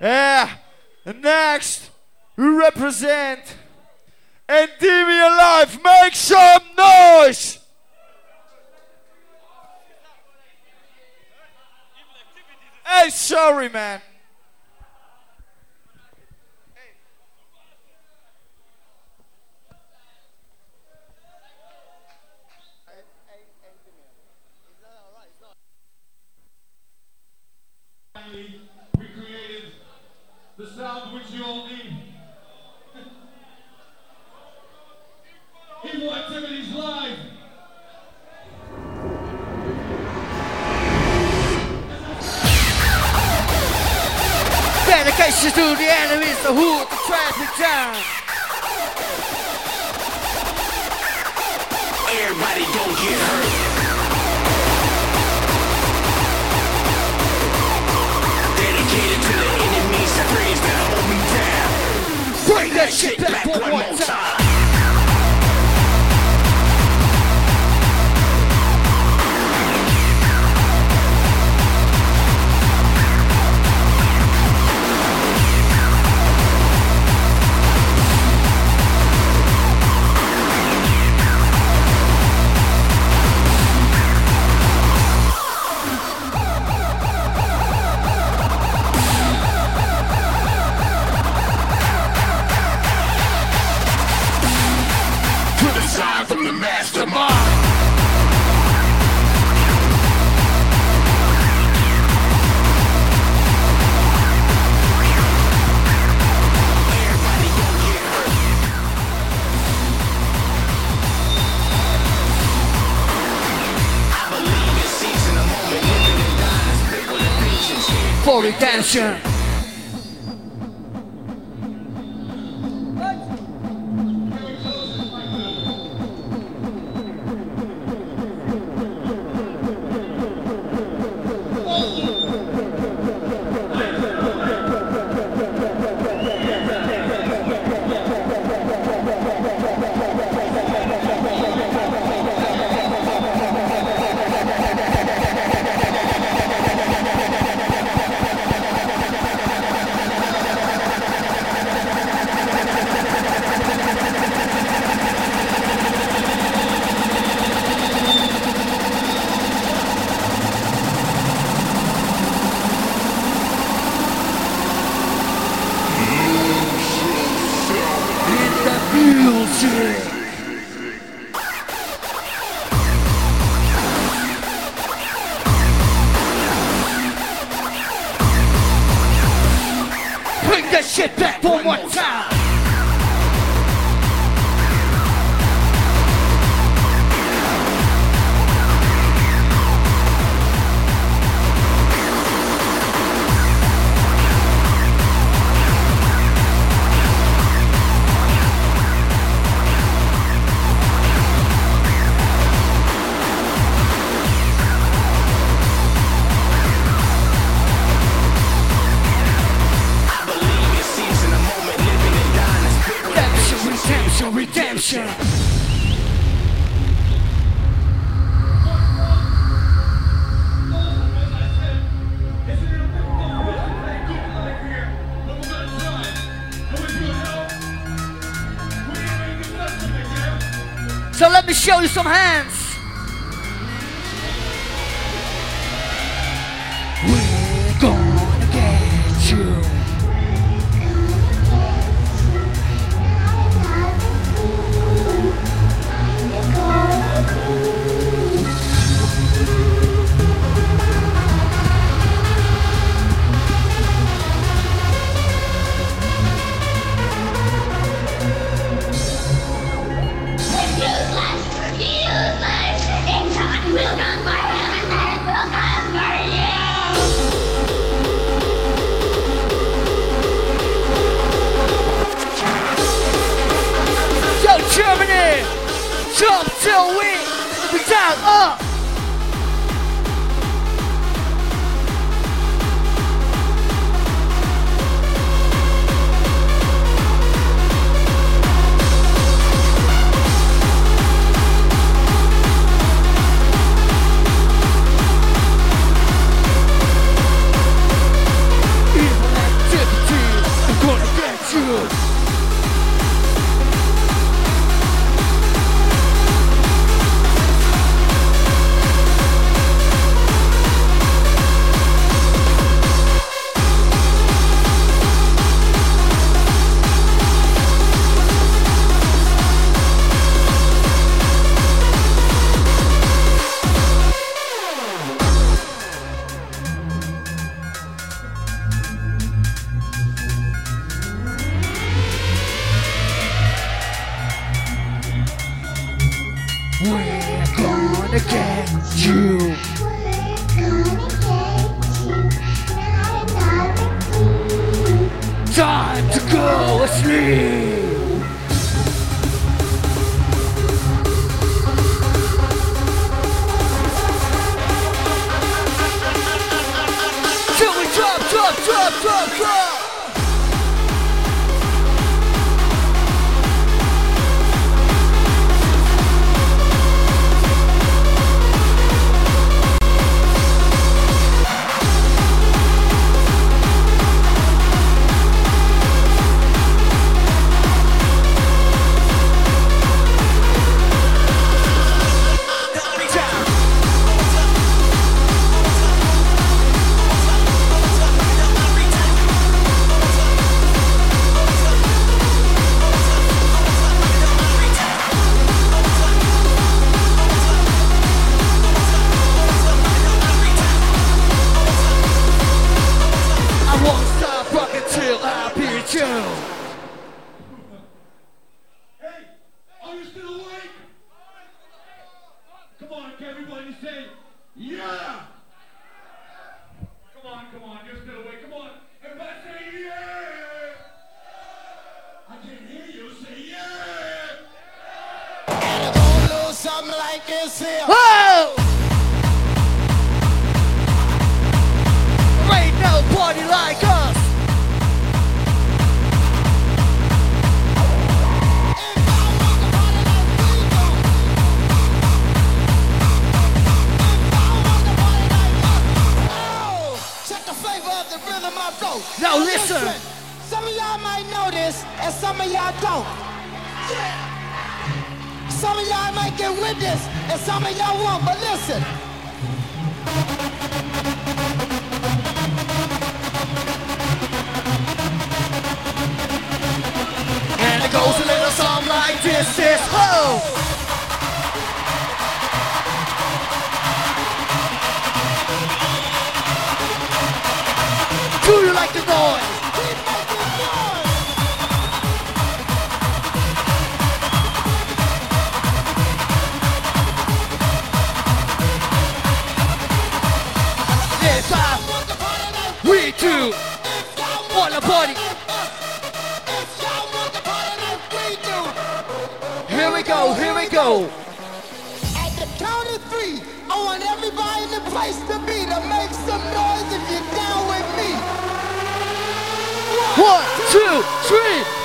Yeah. And next, we represent Endymion Live. Make some noise. Hey, sorry, man. Dedication to the enemies, the hood, the traffic jam. Everybody don't get hurt. Dedicated to the enemies that that hold me down. Bring that shit back one more time. For redemption. Bring that shit back one more time. Show you some hands. Jump till we we down up! You. Time to go asleep. Now listen. Some of y'all might know this, and some of y'all don't. Some of y'all might get with this, and some of y'all won't. But listen. And it goes a little something like this. This ho! Do you like the noise? We too want the party. Here we go, here we go. At the count of three, I want everybody in the place to be to make some noise if you're down. One, two, three.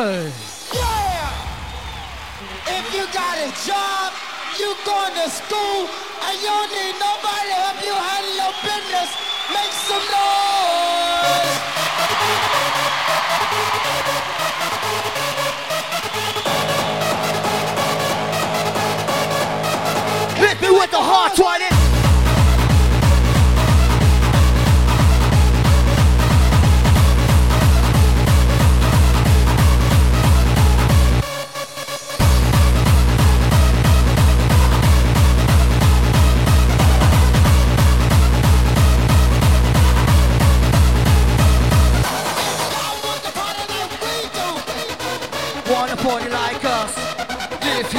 Hey. If you got a job, you going to school, and you don't need nobody to help you handle your business, make some noise. Hit me with the heart, try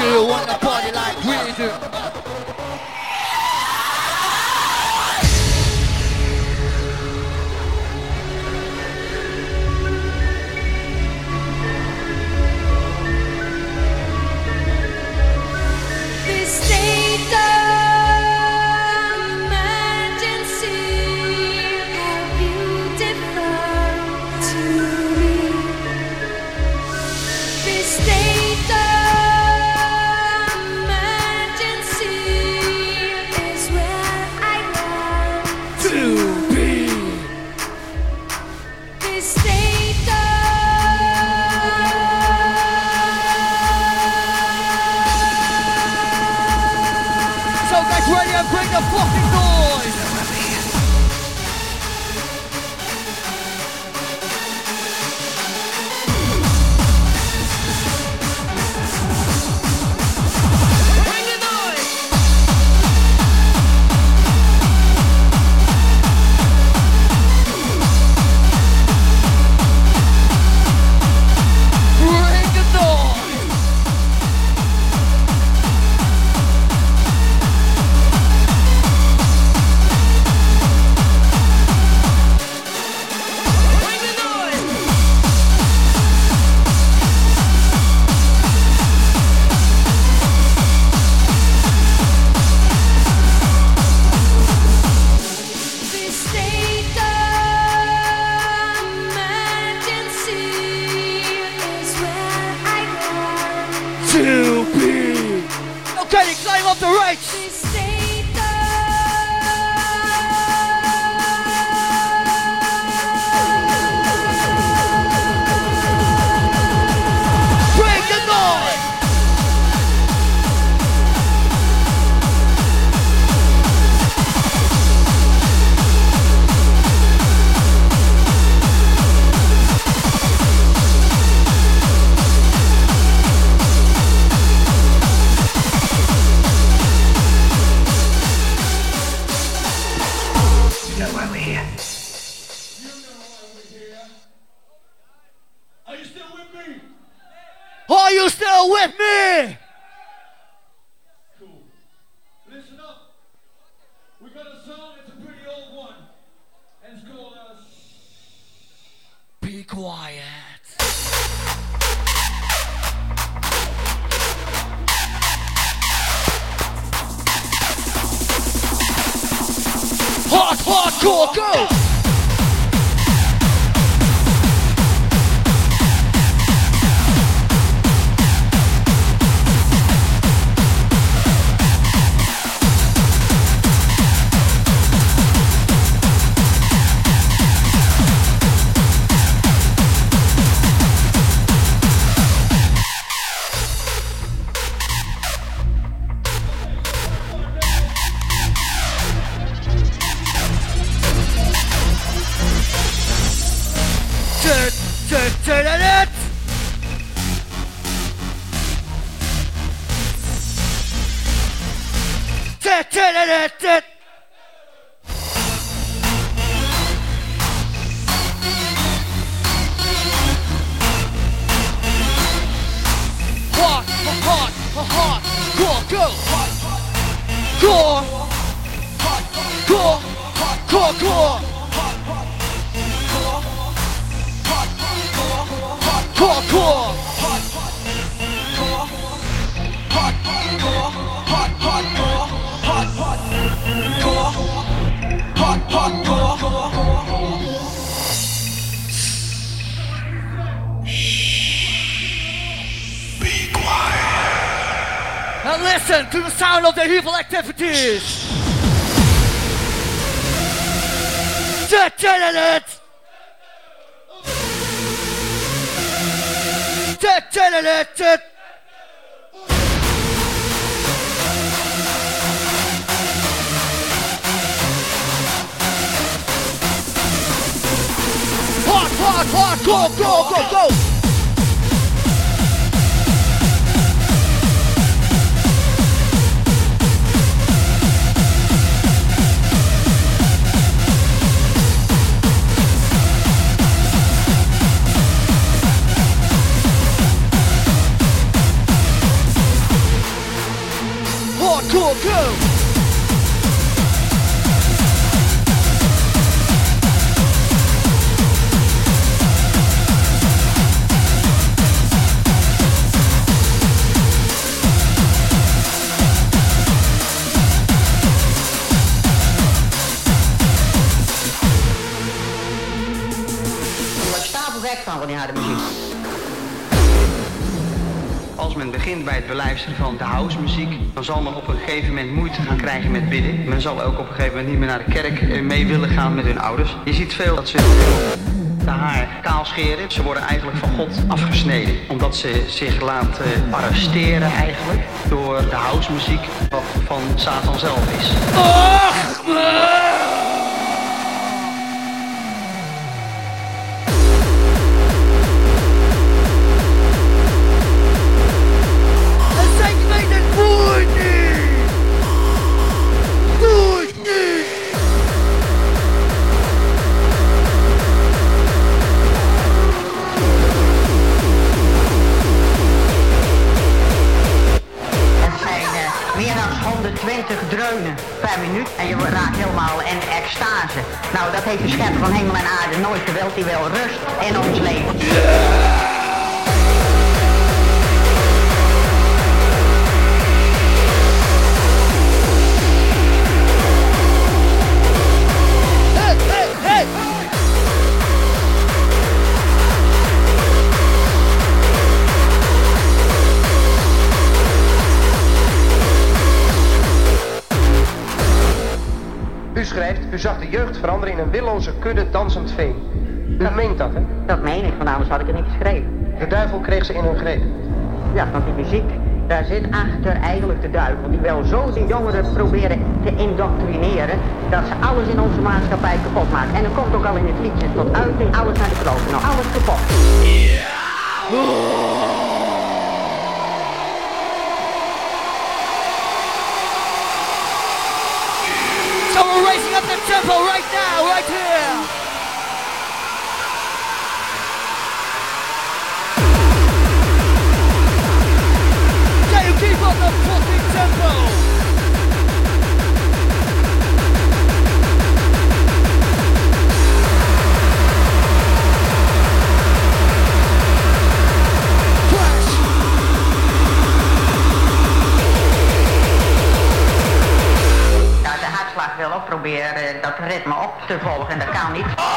you wanna party hardcore. Be quiet. Now listen to the sound of the evil activities. Detonate! Hard, hard, go, go, go, go. beluisteren van de housemuziek, dan zal men op een gegeven moment moeite gaan krijgen met bidden. Men zal ook op een gegeven moment niet meer naar de kerk eh, mee willen gaan met hun ouders. Je ziet veel dat ze de haar kaal scheren. Ze worden eigenlijk van God afgesneden. Omdat ze zich laten eh, arresteren eigenlijk door de housemuziek wat van Satan zelf is. Och! Wil rust in ons! U schrijft, u zag de jeugd veranderen in een willoze kudde dansend vee. U meent dat, hè? Dat meen ik, want anders had ik het niet geschreven. De duivel kreeg ze in hun greep. Ja, want die muziek, daar zit achter eigenlijk de duivel. Die wil zo de jongeren proberen te indoctrineren, dat ze alles in onze maatschappij kapot maken. En dat komt ook al in het liedje, tot uiting, alles naar de kloten. Nou, alles kapot. So we're raising up the tempo right now, right here! achtervolgen. Dat kan niet.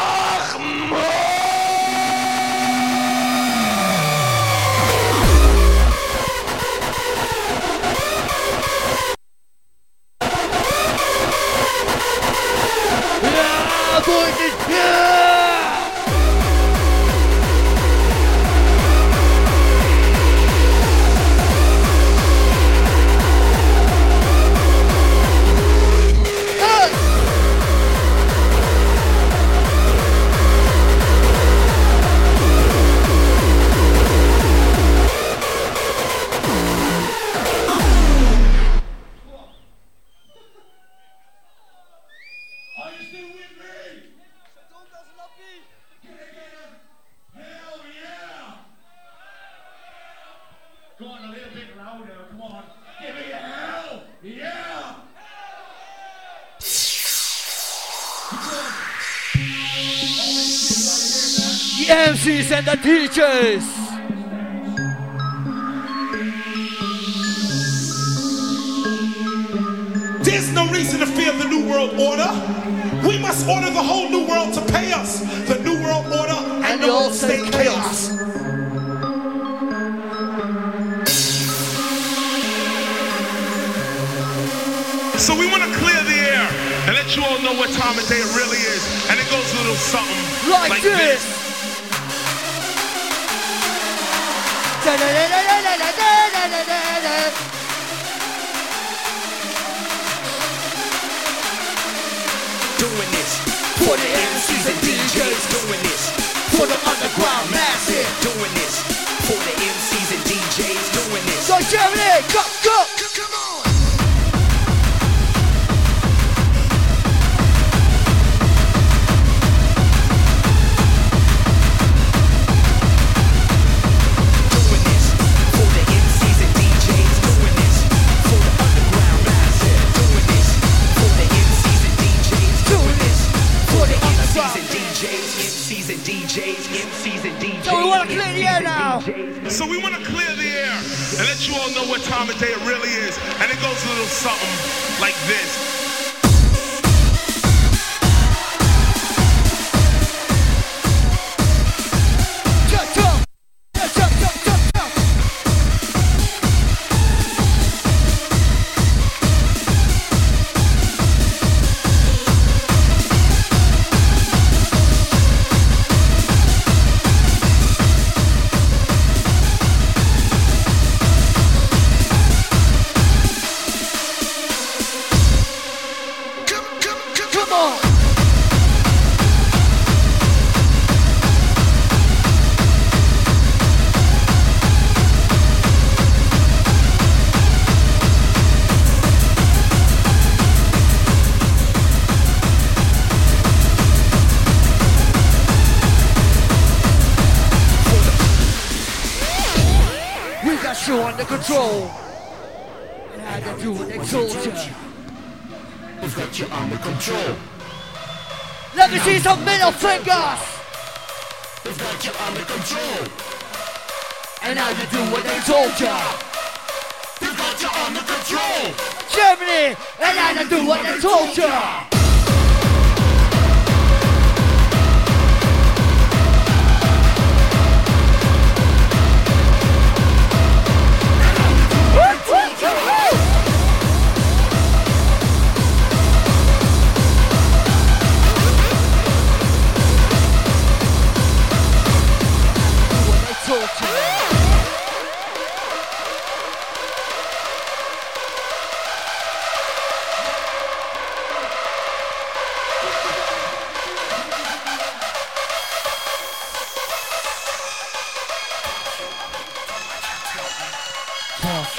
MCs and the DJs! There's no reason to fear the New World Order. We must order the whole New World to pay us. The New World Order and, And the old State state chaos. So we want to clear the air and let you all know what time of day it really is. And it goes a little something Like, like, this! this. Doing this For the MCs and DJs, doing this for the underground massive. doing this for the MCs and DJs doing this. So Germany, go, go! So we wanna clear the air now. So we want to clear the air and let you all know what time of day it really is. And it goes a little something like this. Got you under control. Let me see some middle fingers. We've got you under control. And how to do what they told ya. We've got you under control. Germany, and how to do what they told you.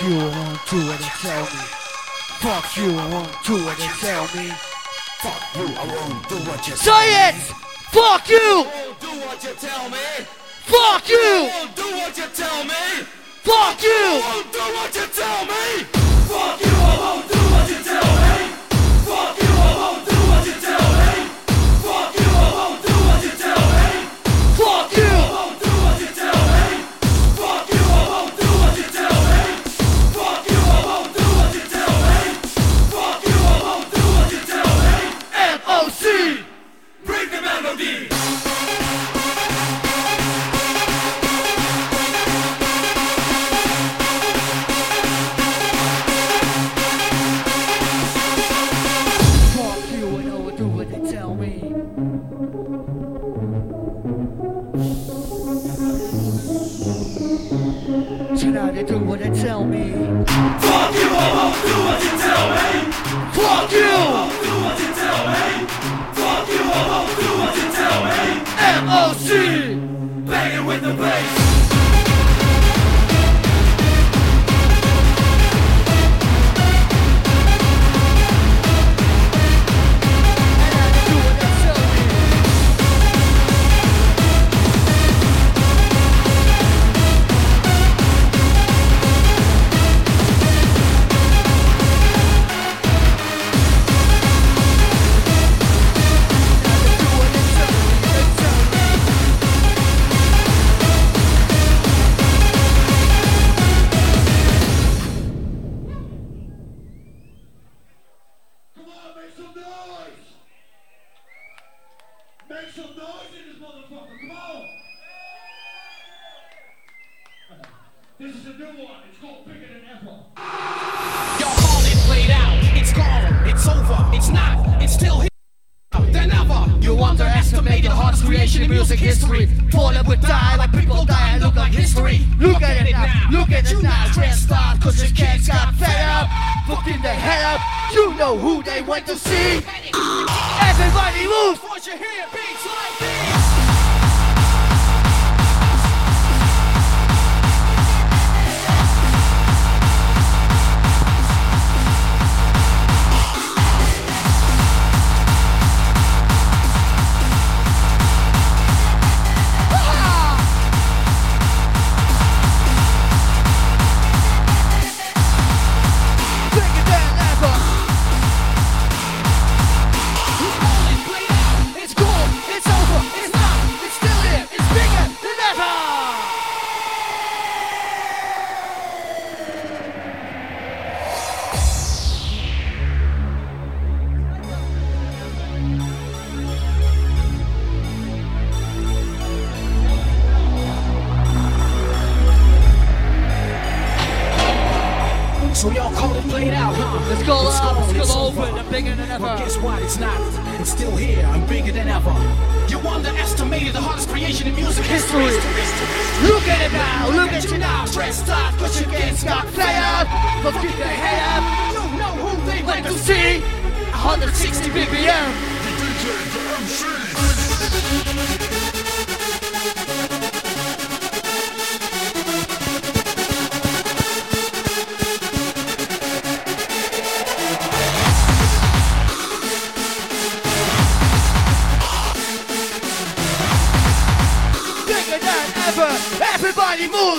You, I won't do what they tell me. Fuck you, I won't do what they tell me. Fuck you, I won't do what you Say it! Fuck you! won't do what you tell me. Fuck you! Won't do what you tell me. Fuck you! Won't do what you tell me. Fuck you, They do what they tell me. Fuck you, I won't do what you tell me. Fuck you! Make some noise in this motherfucker. Come on. This is a new one. It's called Bigger Than Ever. Your heart is played out. It's gone. It's over. It's not. It's still here. Than ever. You underestimated the hardest creation in music history. Falling would die like people die and look like history. Look at it now, look at you now. Dressed up, cause your kids got fed up. Fucking the head up, you know who they went to see. Everybody move! Once you hear beats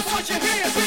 Bigger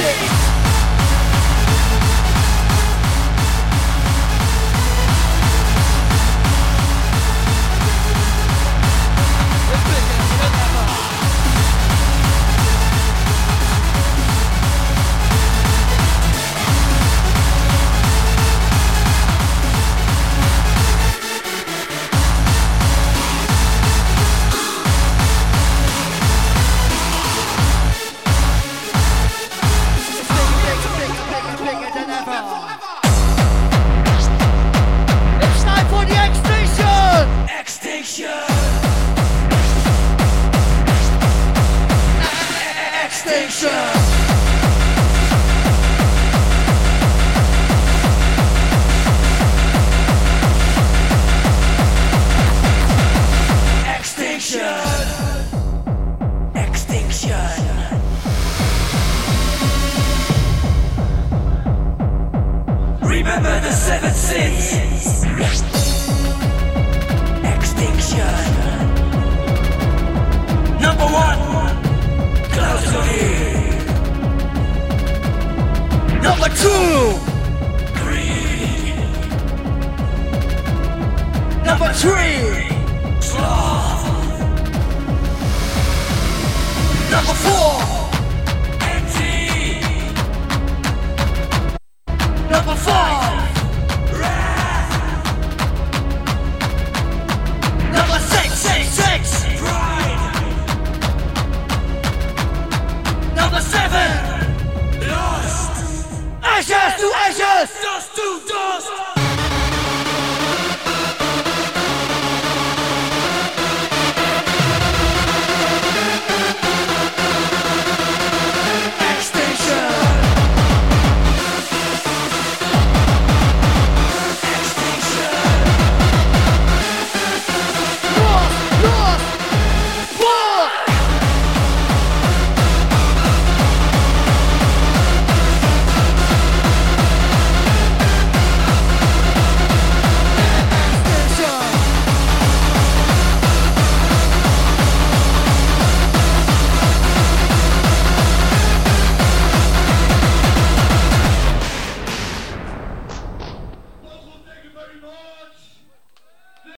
goes